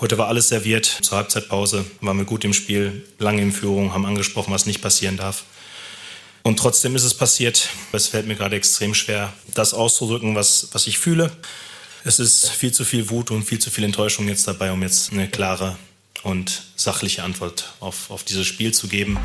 Heute war alles serviert. Zur Halbzeitpause waren wir gut im Spiel, lange in Führung, haben angesprochen, was nicht passieren darf. Und trotzdem ist es passiert. Es fällt mir gerade extrem schwer, das auszudrücken, was, was ich fühle. Es ist viel zu viel Wut und viel zu viel Enttäuschung jetzt dabei, um jetzt eine klare und sachliche Antwort auf, auf dieses Spiel zu geben.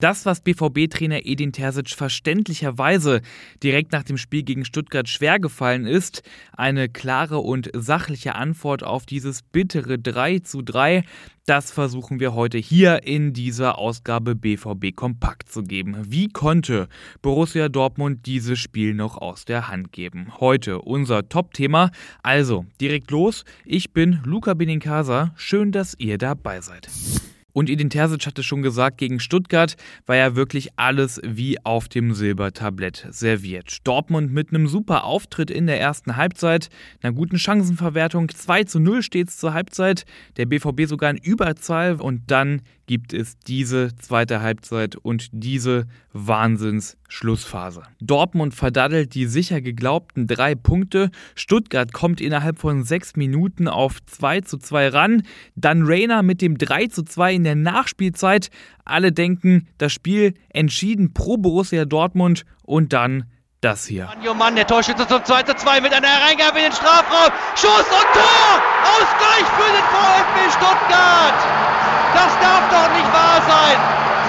Das, was BVB-Trainer Edin Terzic verständlicherweise direkt nach dem Spiel gegen Stuttgart schwer gefallen ist, eine klare und sachliche Antwort auf dieses bittere 3 zu 3, das versuchen wir heute hier in dieser Ausgabe BVB Kompakt zu geben. Wie konnte Borussia Dortmund dieses Spiel noch aus der Hand geben? Heute unser Top-Thema. Also, direkt los. Ich bin Luca Benincasa. Schön, dass ihr dabei seid. Und Edin Terzic hatte schon gesagt, gegen Stuttgart war ja wirklich alles wie auf dem Silbertablett serviert. Dortmund mit einem super Auftritt in der ersten Halbzeit, einer guten Chancenverwertung, 2 zu 0 steht es zur Halbzeit, der BVB sogar in Überzahl und dann gibt es diese zweite Halbzeit und diese Wahnsinns-Schlussphase. Dortmund verdaddelt die sicher geglaubten drei Punkte. Stuttgart kommt innerhalb von sechs Minuten auf 2 zu 2 ran. Dann Rainer mit dem 3 zu 2 in der Nachspielzeit. Alle denken, das Spiel entschieden pro Borussia Dortmund und dann das hier. Mann, Mann, der Torschütze zum 2 zu 2 mit einer Hereingabe in den Strafraum. Schuss und Tor! Ausgleich für den VfB Stuttgart! Das darf doch nicht wahr sein.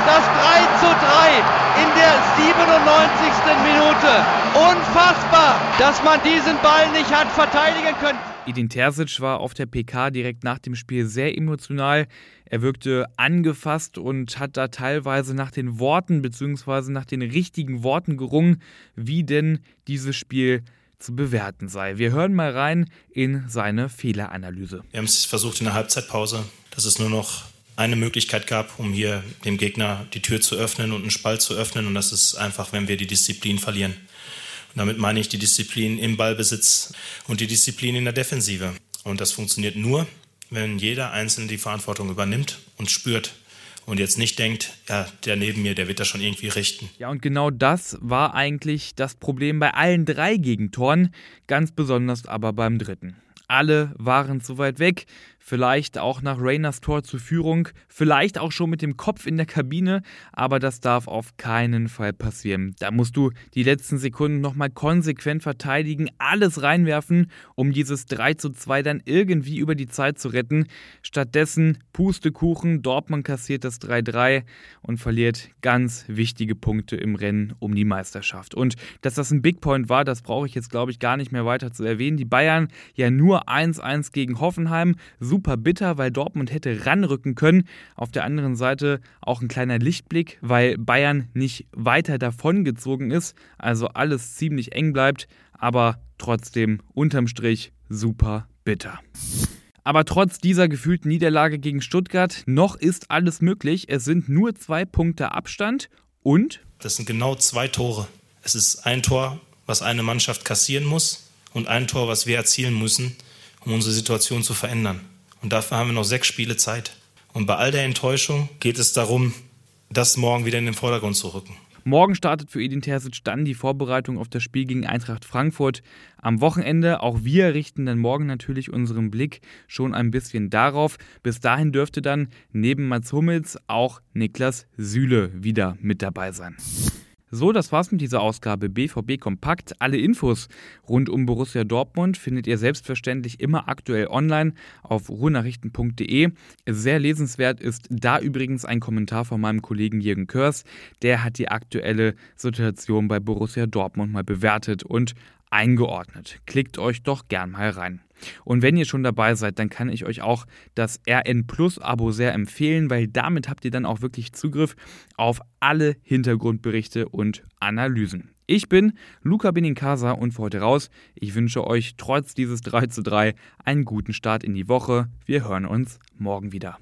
Das 3 zu 3 in der 97. Minute. Unfassbar, dass man diesen Ball nicht hat verteidigen können. Edin Terzic war auf der PK direkt nach dem Spiel sehr emotional. Er wirkte angefasst und hat da teilweise nach den Worten bzw. nach den richtigen Worten gerungen, wie denn dieses Spiel zu bewerten sei. Wir hören mal rein in seine Fehleranalyse. Wir haben es versucht in der Halbzeitpause, dass es nur noch eine Möglichkeit gab, um hier dem Gegner die Tür zu öffnen und einen Spalt zu öffnen. Und das ist einfach, wenn wir die Disziplin verlieren. Und damit meine ich die Disziplin im Ballbesitz und die Disziplin in der Defensive. Und das funktioniert nur, wenn jeder Einzelne die Verantwortung übernimmt und spürt, und jetzt nicht denkt, ja, der neben mir, der wird das schon irgendwie richten. Ja, und genau das war eigentlich das Problem bei allen drei Gegentoren, ganz besonders aber beim dritten. Alle waren zu weit weg vielleicht auch nach Rainers Tor zur Führung, vielleicht auch schon mit dem Kopf in der Kabine, aber das darf auf keinen Fall passieren. Da musst du die letzten Sekunden nochmal konsequent verteidigen, alles reinwerfen, um dieses 3 zu 2 dann irgendwie über die Zeit zu retten. Stattdessen Pustekuchen, Dortmund kassiert das 3-3 und verliert ganz wichtige Punkte im Rennen um die Meisterschaft. Und dass das ein Big Point war, das brauche ich jetzt, glaube ich, gar nicht mehr weiter zu erwähnen. Die Bayern ja nur 1-1 gegen Hoffenheim, super super bitter, weil Dortmund hätte ranrücken können. Auf der anderen Seite auch ein kleiner Lichtblick, weil Bayern nicht weiter davongezogen ist, also alles ziemlich eng bleibt, aber trotzdem unterm Strich super bitter. Aber trotz dieser gefühlten Niederlage gegen Stuttgart, noch ist alles möglich. Es sind nur zwei Punkte Abstand und. Das sind genau zwei Tore. Es ist ein Tor, was eine Mannschaft kassieren muss und ein Tor, was wir erzielen müssen, um unsere Situation zu verändern. Und dafür haben wir noch sechs Spiele Zeit. Und bei all der Enttäuschung geht es darum, das morgen wieder in den Vordergrund zu rücken. Morgen startet für Edin Terzic dann die Vorbereitung auf das Spiel gegen Eintracht Frankfurt. Am Wochenende, auch wir richten dann morgen natürlich unseren Blick schon ein bisschen darauf. Bis dahin dürfte dann neben Mats Hummels auch Niklas Süle wieder mit dabei sein. So, das war's mit dieser Ausgabe BVB Kompakt. Alle Infos rund um Borussia Dortmund findet ihr selbstverständlich immer aktuell online auf ruhrnachrichten.de. Sehr lesenswert ist da übrigens ein Kommentar von meinem Kollegen Jürgen Körs. Der hat die aktuelle Situation bei Borussia Dortmund mal bewertet und eingeordnet. Klickt euch doch gern mal rein. Und wenn ihr schon dabei seid, dann kann ich euch auch das RN Plus Abo sehr empfehlen, weil damit habt ihr dann auch wirklich Zugriff auf alle Hintergrundberichte und Analysen. Ich bin Luca Benincasa und für heute raus. Ich wünsche euch trotz dieses 3 zu 3 einen guten Start in die Woche. Wir hören uns morgen wieder.